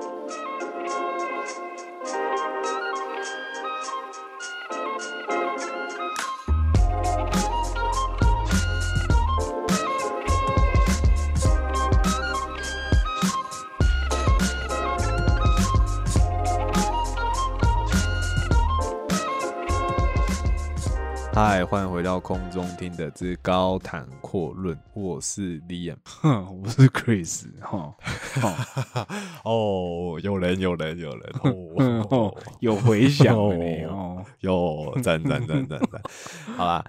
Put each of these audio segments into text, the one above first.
Música 嗨，欢迎回到空中听的之高谈阔论，我是 Liam，哼，我是 Chris，哈，哦，有人，有人，有人，哦，哦，有回响 有赞赞赞赞赞，好啦，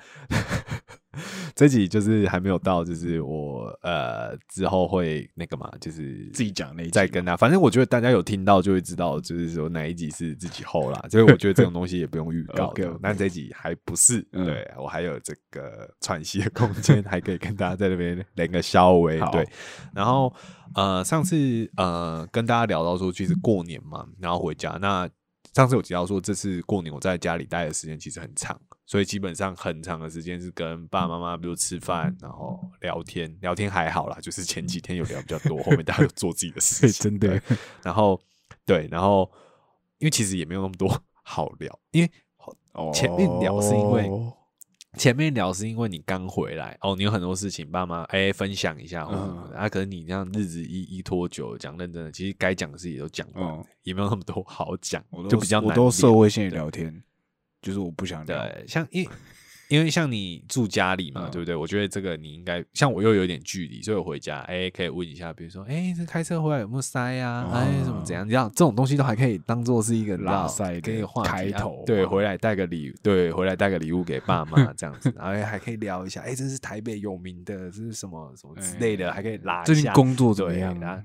这集就是还没有到，就是我呃之后会那个嘛，就是自己讲那一集再跟大家，反正我觉得大家有听到就会知道，就是说哪一集是自己后啦，所以我觉得这种东西也不用预告 但这集还不是，嗯对我还有这个喘息的空间，还可以跟大家在那边连个稍微好对，然后呃上次呃跟大家聊到说，其实过年嘛，然后回家那。上次有提到说，这次过年我在家里待的时间其实很长，所以基本上很长的时间是跟爸爸妈妈，比如吃饭，然后聊天。聊天还好啦，就是前几天有聊比较多，后面大家有做自己的事，情。真的对，然后对，然后因为其实也没有那么多 好聊，因为前面聊是因为哦前面聊是因为你刚回来哦，你有很多事情爸妈哎分享一下或什么的、嗯啊，可能你这样日子一一拖久，讲认真的，其实该讲的事也都讲完也没有那么多好讲就比较难我都聊社会性聊天，就是我不想聊，对，像因因为像你住家里嘛，嗯对不对？我觉得这个你应该像我又有点距离，所以我回家哎、可以问一下，比如说哎、这开车回来有没有塞呀、哦哎，怎么怎样？你知道这种东西都还可以当做是一个拉塞的跟一个话题啊开头对，回来带个礼，对，回来带个礼物给爸妈这样子，然后哎还可以聊一下，哎、这是台北有名的，这是什么什么之类的，哎还可以拉一最近工作怎么样啊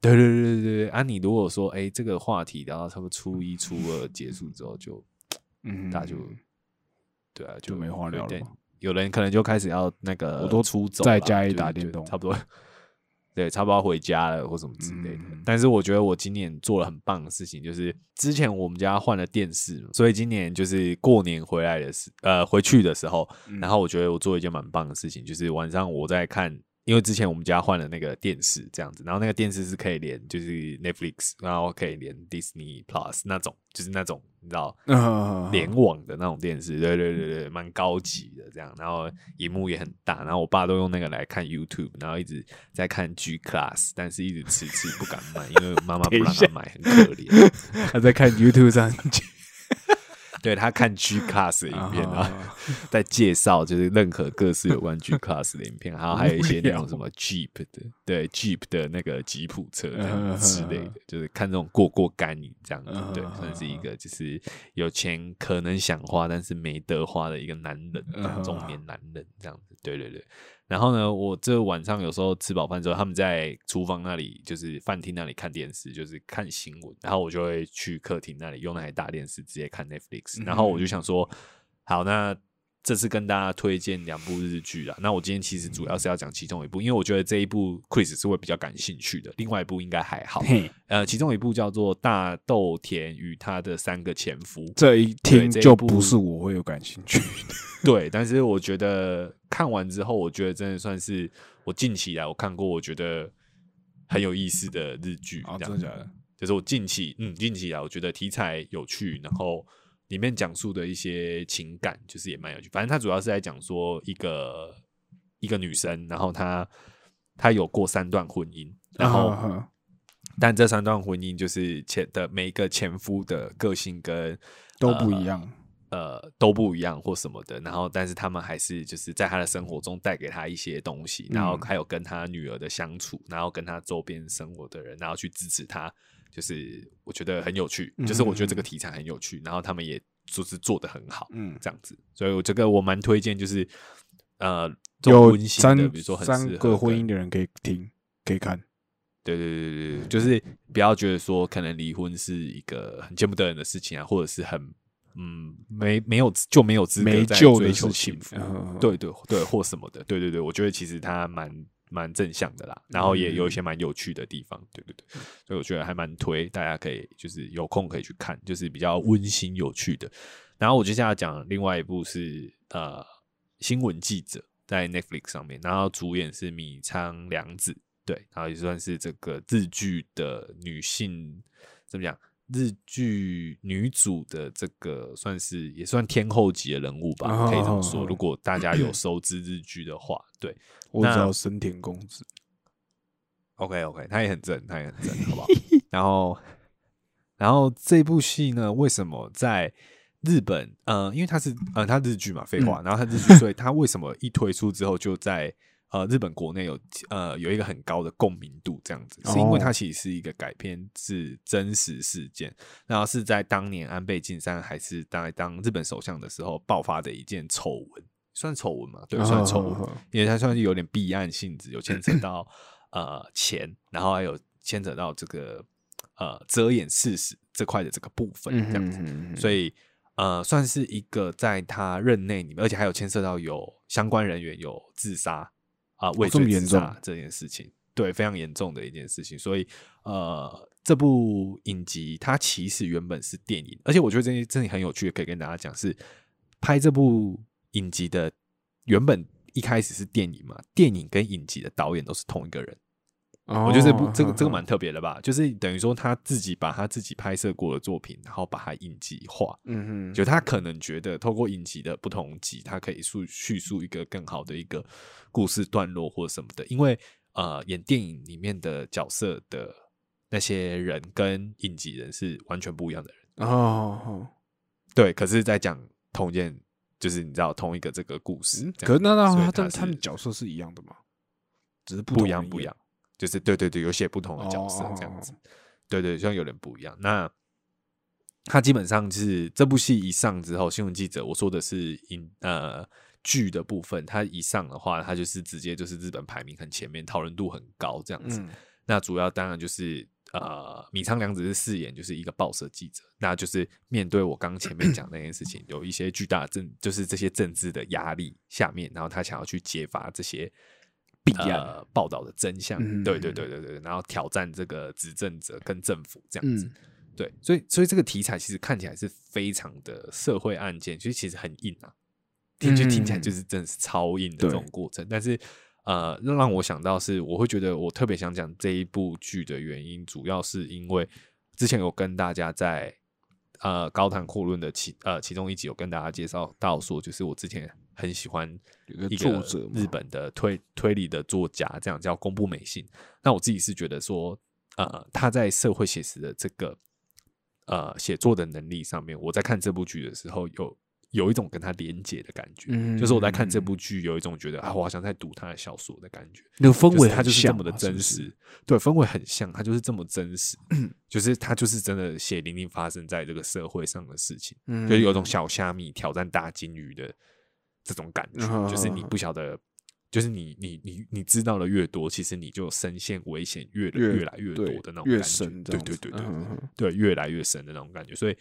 对对对对对对啊！你如果说哎、这个话题聊到差不多初一、初二结束之后就，嗯，大家就对啊，就没话聊了对有人可能就开始要那个，我都出走啦在家里就是就打电动差不多。对，差不多要回家了或什么之类的。嗯但是我觉得我今年做了很棒的事情，就是之前我们家换了电视嘛，所以今年就是过年回来的时，呃，回去的时候，嗯然后我觉得我做一件蛮棒的事情，就是晚上我在看。因为之前我们家换了那个电视这样子，然后那个电视是可以连就是 Netflix，然后可以连 Disney Plus 那种，就是那种你知道嗯联网的那种电视，对对对对，蛮高级的这样，然后荧幕也很大，然后我爸都用那个来看 YouTube，然后一直在看 G Class，但是一直迟迟不敢买，因为妈妈不让他买，很可怜。他在看 YouTube 上对他看 G Class 的影片，然后啊在介绍就是任何各式有关 G Class 的影片，然后还有一些那种什么 Jeep 的，对 Jeep 的那个吉普车之类的，就是看这种过过干瘾这样子，对，算是一个就是有钱可能想花，但是没得花的一个男人，中年男人这样子，对对对。然后呢，我这晚上有时候吃饱饭之后，他们在厨房那里，就是饭厅那里看电视，就是看新闻。然后我就会去客厅那里用那台大电视直接看 Netflix。然后我就想说，好，那这次跟大家推荐两部日剧啦。那我今天其实主要是要讲其中一部，因为我觉得这一部 Chris 是会比较感兴趣的，另外一部应该还好。呃，其中一部叫做《大豆田与他的三个前夫》。这一对听就不是我会有感兴趣的。对，但是我觉得看完之后，我觉得真的算是我近期来我看过，我觉得很有意思的日剧。真的假的？就是我近期，嗯，近期来我觉得题材有趣，然后里面讲述的一些情感，就是也蛮有趣。反正他主要是在讲说一个一个女生，然后她她有过三段婚姻，然后、啊但这三段婚姻就是前的每一个前夫的个性跟都不一样。呃都不一样或什么的，然后但是他们还是就是在他的生活中带给他一些东西，然后嗯还有跟他女儿的相处，然后跟他周边生活的人，然后去支持他，就是我觉得很有趣，就是我觉得这个题材很有趣，然后他们也就是做的很好，嗯，这样子，所以我这个我蛮推荐，就是呃有三的，比如说很适三个婚姻的人可以听，可以看。对对对对对，就是不要觉得说可能离婚是一个很见不得人的事情啊，或者是很嗯没没有就没有资格在追求幸福，嗯。对对对或什么的，对对对，我觉得其实他蛮蛮正向的啦，然后也有一些蛮有趣的地方，对对对，所以我觉得还蛮推，大家可以就是有空可以去看，就是比较温馨有趣的。然后我接下来讲另外一部是呃新闻记者在 Netflix 上面，然后主演是米仓凉子。对，然后也算是这个日剧的女性怎么讲？日剧女主的这个算是也算天后级的人物吧，可以这么说。如果大家有 熟知日剧的话，对，我知道森田公子。OK OK，他也很正，他也很正，好不好？然后，然后这部戏呢，为什么在日本？呃，因为它是呃，它日剧嘛，废话。然后它日剧，所以它为什么一推出之后就在呃日本国内有呃有一个很高的共鸣度？这样子，是因为它其实是一个改编自真实事件，然后是在当年安倍晋三还是当当日本首相的时候爆发的一件丑闻，算丑闻嘛？对，算丑闻，因为它算是有点弊案性质，有牵扯到。呃，钱，然后还有牵扯到这个呃遮掩事实这块的这个部分，这样子，所以呃，算是一个在他任内里面，而且还有牵涉到有相关人员有自杀啊，畏罪自杀这件事情，对，非常严重的一件事情。所以呃，这部影集它其实原本是电影，而且我觉得这这里很有趣，可以跟大家讲，是拍这部影集的原本。一开始是电影嘛，电影跟影集的导演都是同一个人，我觉得这部这个这个蛮特别的吧，就是等于说他自己把他自己拍摄过的作品，然后把它影集化，嗯哼，就他可能觉得透过影集的不同集，他可以述叙述一个更好的一个故事段落或什么的，因为呃，演电影里面的角色的那些人跟影集人是完全不一样的人。哦，对，可是，在讲同一件。就是你知道同一个这个故事，可是那那他他他们角色是一样的吗？只是不一样不一样，就是对对对，有写不同的角色这样子，对对，像有点不一样。那他基本上是这部戏一上之后，新闻记者我说的是影呃剧的部分，他一上的话，他就是直接就是日本排名很前面，讨论度很高这样子。那主要当然就是。呃，米仓凉子是饰演就是一个报社记者，那就是面对我刚前面讲那件事情，有一些巨大的政，就是这些政治的压力下面，然后他想要去揭发这些弊案报道的真相，对对对对对，然后挑战这个执政者跟政府这样子，对，所以所以这个题材其实看起来是非常的社会案件，其实其实很硬啊，听就听起来就是真的是超硬的这种过程，但是。呃，让我想到是，我会觉得我特别想讲这一部剧的原因，主要是因为之前有跟大家在呃高谈阔论的其呃其中一集有跟大家介绍到说，就是我之前很喜欢一个作者，日本的推推理的作家，这样叫宫部美信。那我自己是觉得说，呃，他在社会写实的这个呃写作的能力上面，我在看这部剧的时候有。有一种跟他连接的感觉，就是我在看这部剧，有一种觉得啊，我好像在读他的小说的感觉。那个氛围，它就是这么的真实，对，氛围很像，它就是这么真实，就是他就是真的血淋淋发生在这个社会上的事情，就是有种小虾米挑战大金鱼的这种感觉，就是你不晓得，就是你你你你知道的越多，其实你就深陷危险越越来越多的那种感觉，对对对对对，越来越深的那种感觉，所以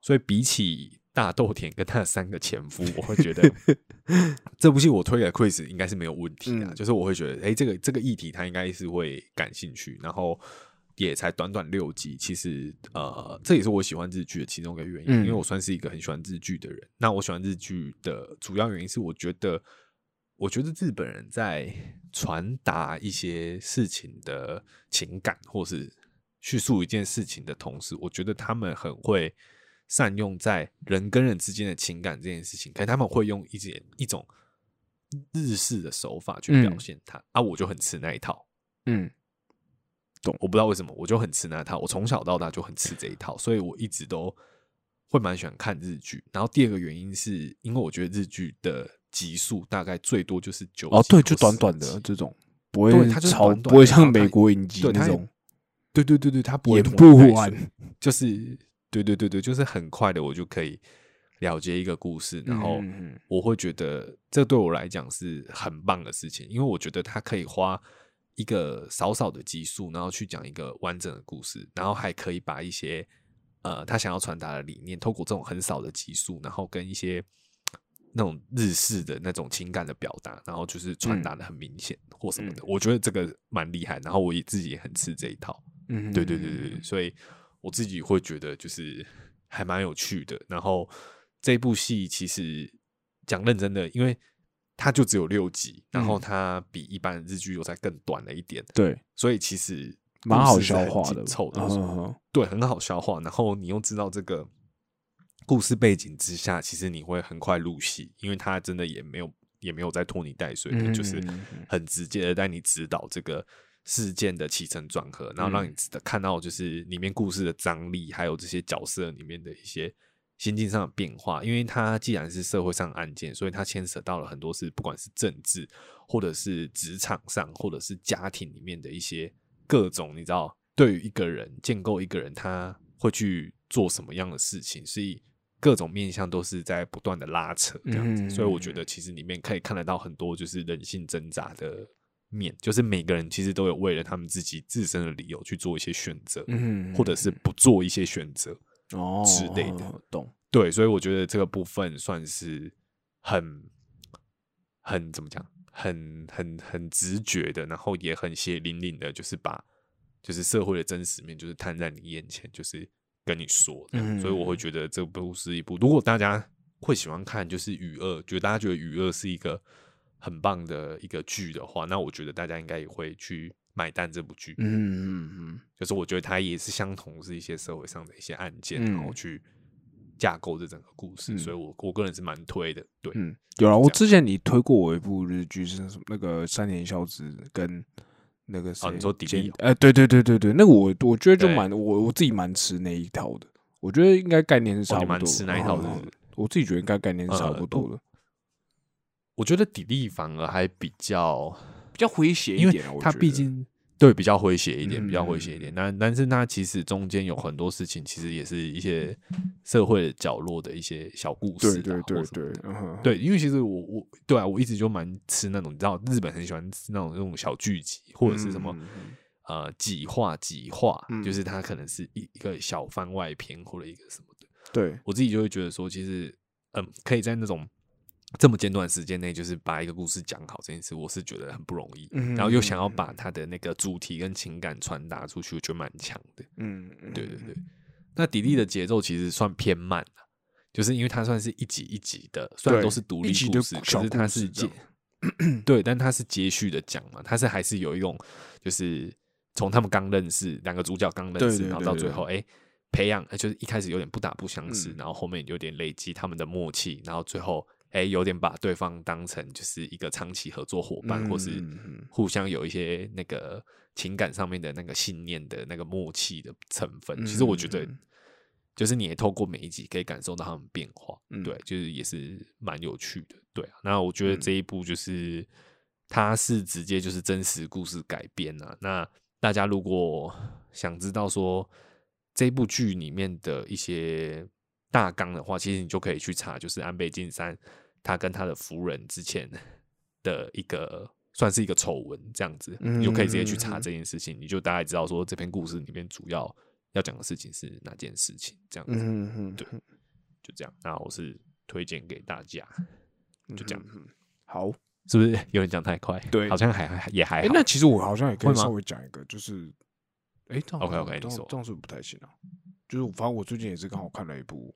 所以比起。大豆田跟他的三个前夫，我会觉得 这部戏我推给 Chris 应该是没有问题的。就是我会觉得，哎，这个这个议题他应该是会感兴趣。然后也才短短六集，其实呃，这也是我喜欢日剧的其中一个原因，因为我算是一个很喜欢日剧的人。那我喜欢日剧的主要原因是，我觉得我觉得日本人在传达一些事情的情感，或是叙述一件事情的同时，我觉得他们很会。善用在人跟人之间的情感这件事情，可能他们会用一些一种日式的手法去表现它啊，我就很吃那一套，嗯，懂？我不知道为什么，我就很吃那一套。我从小到大就很吃这一套，所以我一直都会蛮喜欢看日剧。然后第二个原因是因为我觉得日剧的集数大概最多就是九哦，对，就短短的这种，不会它超不会像美国影集那种，对对对对，它演不完，就是。对对对对，就是很快的，我就可以了结一个故事，然后我会觉得这对我来讲是很棒的事情，因为我觉得它可以花一个少少的集数，然后去讲一个完整的故事，然后还可以把一些呃他想要传达的理念，透过这种很少的集数，然后跟一些那种日式的那种情感的表达，然后就是传达的很明显或什么的，我觉得这个蛮厉害，然后我也自己也很吃这一套，嗯，对对对对，所以。我自己会觉得就是还蛮有趣的，然后这部戏其实讲认真的，因为它就只有六集，然后它比一般的日剧又再更短了一点。对，所以其实蛮好消化的，凑的，对，很好消化。然后你又知道这个故事背景之下，其实你会很快入戏，因为它真的也没有也没有在拖泥带水的，就是很直接的带你指导这个事件的起承转合，然后让你看到就是里面故事的张力，还有这些角色里面的一些。心境上的变化，因为它既然是社会上案件，所以它牵扯到了很多是不管是政治，或者是职场上，或者是家庭里面的一些各种，你知道，对于一个人建构一个人，他会去做什么样的事情，所以各种面向都是在不断的拉扯这样子。所以我觉得其实里面可以看得到很多就是人性挣扎的面，就是每个人其实都有为了他们自己自身的理由去做一些选择，嗯，或者是不做一些选择。哦，之类的，懂对，所以我觉得这个部分算是很很怎么讲，很很很直觉的，然后也很血淋淋的，就是把就是社会的真实面，就是摊在你眼前，就是跟你说。嗯，所以我会觉得这部是一部，如果大家会喜欢看，就是《雨二》，觉得大家觉得《雨二》是一个很棒的一个剧的话，那我觉得大家应该也会去。买单这部剧，嗯嗯嗯，就是我觉得它也是相同，是一些社会上的一些案件，然后去架构这整个故事，所以我我个人是蛮推的。对，嗯，有啊，我之前你推过我一部日剧，是什么？那个三年孝子跟那个哦，你说迪丽？哎，对对对对对，那个我我觉得就蛮我我自己蛮吃那一套的，我觉得应该概念是差不多。蛮吃那一套的，我自己觉得应该概念是差不多的。我觉得迪丽反而还比较。比较诙谐一点，他毕竟对比较诙谐一点，比较诙谐一点。但但是他其实中间有很多事情，其实也是一些社会角落的一些小故事。对对对对，对，因为其实我我对啊，我一直就蛮吃那种，你知道，日本很喜欢吃那种那种小剧集，或者是什么呃几话几话，就是它可能是一一个小番外篇或者一个什么的。对我自己就会觉得说，其实嗯，可以在那种。这么简短时间内，就是把一个故事讲好这件事，我是觉得很不容易。然后又想要把他的那个主题跟情感传达出去，我觉得蛮强的。嗯，对对对。那迪丽的节奏其实算偏慢的就是因为它算是一集一集的，虽然都是独立故事，可是它是接，对，但它是接续的讲嘛，它是还是有一种，就是从他们刚认识，两个主角刚认识，然后到最后，哎，培养，就是一开始有点不打不相识，然后后面有点累积他们的默契，然后最后。哎，有点把对方当成就是一个长期合作伙伴，或是互相有一些那个情感上面的那个信念的那个默契的成分。其实我觉得，就是你也透过每一集可以感受到他们变化，对，就是也是蛮有趣的。对啊，那我觉得这一部就是它是直接就是真实故事改编啊。那大家如果想知道说这部剧里面的一些大纲的话，其实你就可以去查，就是安倍晋三。他跟他的夫人之前的一个算是一个丑闻，这样子，你就可以直接去查这件事情，你就大概知道说这篇故事里面主要要讲的事情是哪件事情，这样子，对，就这样。那我是推荐给大家，就这样。好，是不是有人讲太快？对，好像还也还好。那其实我好像也可以稍微讲一个，就是，哎，OK OK，你说这样是不不太行啊。就是反正我最近也是刚好看了一部。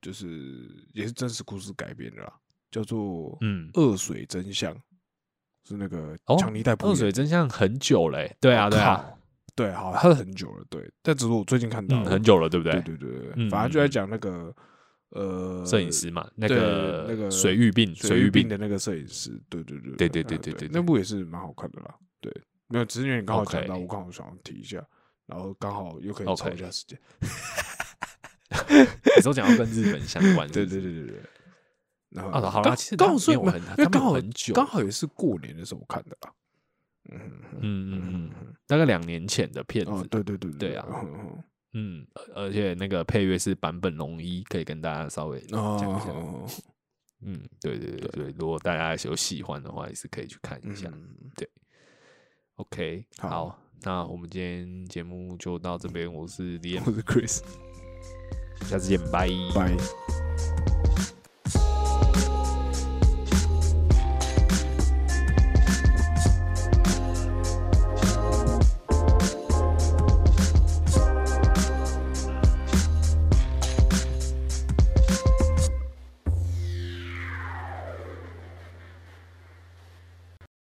就是也是真实故事改编的啦，叫做嗯《恶水真相》，是那个强尼戴普。恶水真相很久嘞，对啊对啊，对，好，它是很久了，对。但只是我最近看到很久了，对不对？对对对，反正就在讲那个呃，摄影师嘛，那个那个水域病水域病的那个摄影师，对对对对对对对对，那部也是蛮好看的啦。对，没有，只是因为你刚好讲到，我刚好想提一下，然后刚好又可以抽一下时间。你都讲要跟日本相关，对对对对对。然后好了，其实刚好是因为刚好很久，刚好也是过年的时候看的啦。嗯嗯嗯嗯，大概两年前的片子。对对对对啊。嗯，而且那个配乐是坂本龙一，可以跟大家稍微讲一下。嗯，对对对对，如果大家有喜欢的话，也是可以去看一下。对，OK，好。那我们今天节目就到这边，我是 Liam，我是 Chris，下次见，拜拜。